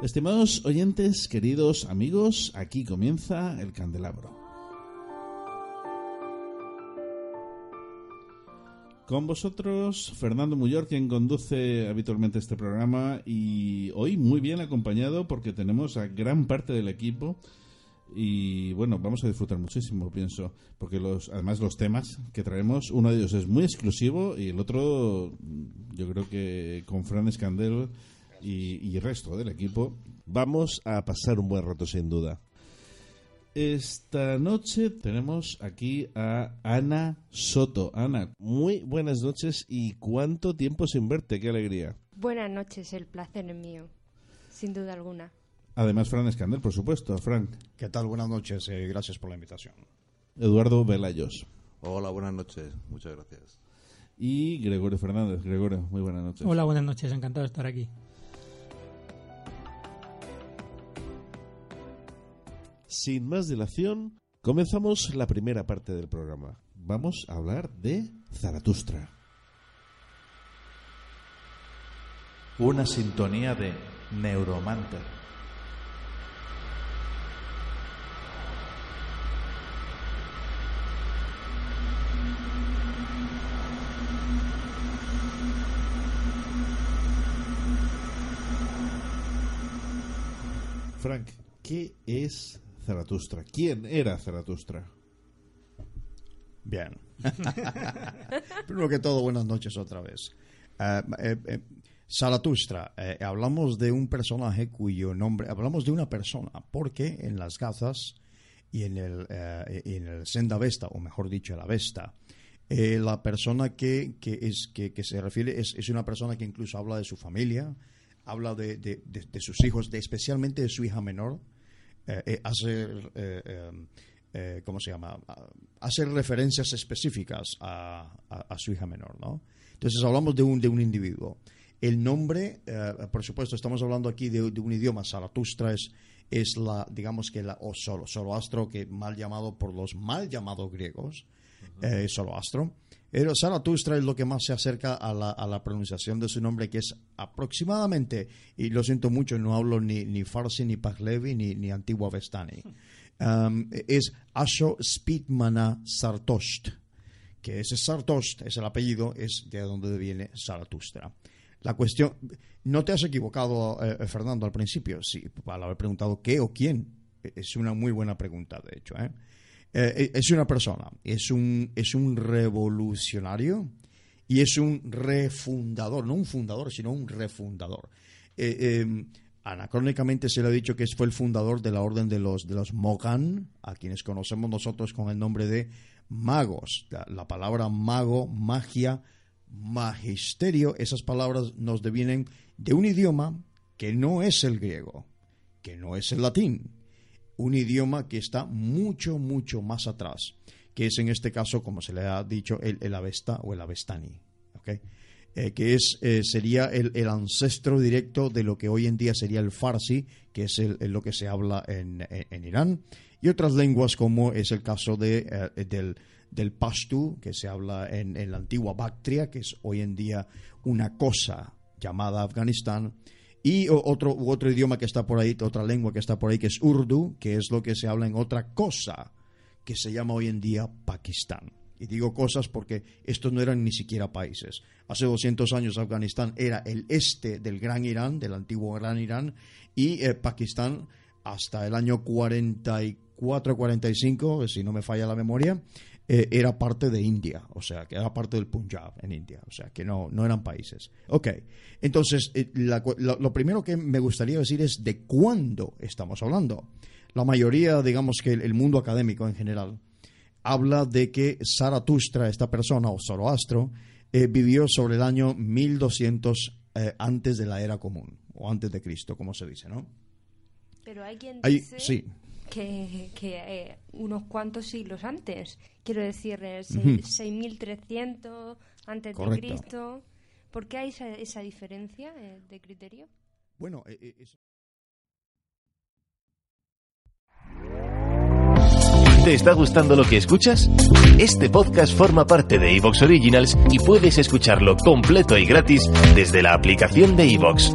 Estimados oyentes, queridos amigos, aquí comienza el candelabro. Con vosotros, Fernando Muyor, quien conduce habitualmente este programa, y hoy muy bien acompañado porque tenemos a gran parte del equipo. Y bueno, vamos a disfrutar muchísimo, pienso, porque los, además los temas que traemos, uno de ellos es muy exclusivo y el otro, yo creo que con Fran Escandel y, el resto del equipo, vamos a pasar un buen rato sin duda. Esta noche tenemos aquí a Ana Soto. Ana, muy buenas noches y cuánto tiempo sin verte, qué alegría. Buenas noches, el placer es mío, sin duda alguna. Además, Fran Escandel, por supuesto. Frank. ¿Qué tal? Buenas noches, eh, gracias por la invitación. Eduardo Velayos. Hola, buenas noches, muchas gracias. Y Gregorio Fernández. Gregorio, muy buenas noches. Hola, buenas noches, encantado de estar aquí. Sin más dilación, comenzamos la primera parte del programa. Vamos a hablar de Zaratustra. Una sintonía de Neuromancer. Frank, ¿qué es Zaratustra. ¿Quién era Zaratustra? Bien. Primero que todo, buenas noches otra vez. Eh, eh, eh, Zaratustra, hablamos de un personaje cuyo nombre, hablamos de una persona, porque en las gazas y en el, en el Senda Vesta, o mejor dicho, la Vesta, la persona que, es, que, se refiere es, es, una persona que incluso habla de su familia, habla de, de, de sus hijos, de, especialmente de su hija menor, eh, eh, hacer, eh, ¿cómo se llama? Hacer referencias específicas a, su hija menor, ¿no? Entonces hablamos de un, de un individuo. El nombre, por supuesto, estamos hablando aquí de, un idioma, Zaratustra es, es la, digamos que la, o solo, Zoroastro, que mal llamado por los mal llamados griegos, uh Zoroastro. Pero Zaratustra es lo que más se acerca a la, a la, pronunciación de su nombre, que es aproximadamente, y lo siento mucho, no hablo ni, ni Farsi, ni Pahlevi, ni, ni Antiguo Avestani, um, es Asho Spitmana Sartosht, que ese Sartosht es el apellido, es de donde viene Zaratustra. La cuestión, no te has equivocado, eh, Fernando, al principio, sí, al haber preguntado qué o quién, es una muy buena pregunta, de hecho, ¿eh? Eh, eh, es una persona, es un, es un revolucionario y es un refundador, no un fundador, sino un refundador. Eh, em, Anacrónicamente se le ha dicho que fue el fundador de la orden de los, de los Mogan, a quienes conocemos nosotros con el nombre de magos. La, la palabra mago, magia, magisterio, esas palabras nos devienen de un idioma que no es el griego, que no es el latín, un idioma que está mucho, mucho más atrás, que es en este caso, como se le ha dicho, el, el Avesta o el Avestani, ¿okay? eh, que es, eh, sería el, el, ancestro directo de lo que hoy en día sería el Farsi, que es el, lo que se habla en, en, Irán, y otras lenguas como es el caso de, eh, del, del Pashto, que se habla en, en la antigua Bactria, que es hoy en día una cosa llamada Afganistán, y otro, otro idioma que está por ahí, otra lengua que está por ahí, que es Urdu, que es lo que se habla en otra cosa, que se llama hoy en día Pakistán. Y digo cosas porque estos no eran ni siquiera países. Hace 200 años Afganistán era el este del Gran Irán, del antiguo Gran Irán, y eh, Pakistán hasta el año 44-45, si no me falla la memoria, eh, era parte de India, o sea, que era parte del Punjab en India, o sea, que no, no eran países. Ok, entonces, eh, la, lo, lo, primero que me gustaría decir es de cuándo estamos hablando. La mayoría, digamos que el, el mundo académico en general, habla de que Zaratustra, esta persona, o Zoroastro, eh, vivió sobre el año 1200 eh, antes de la era común, o antes de Cristo, como se dice, ¿no? Pero hay quien Hay- dice sí. Que, que eh, unos cuantos siglos antes, quiero decir, eh, se- Ujú. 6300 antes Correcto. de Cristo. ¿Por qué hay esa, esa diferencia eh, de criterio? Bueno, eh, eh, eso- ¿Te está gustando lo que escuchas? Este podcast forma parte de Evox Originals y puedes escucharlo completo y gratis desde la aplicación de Evox.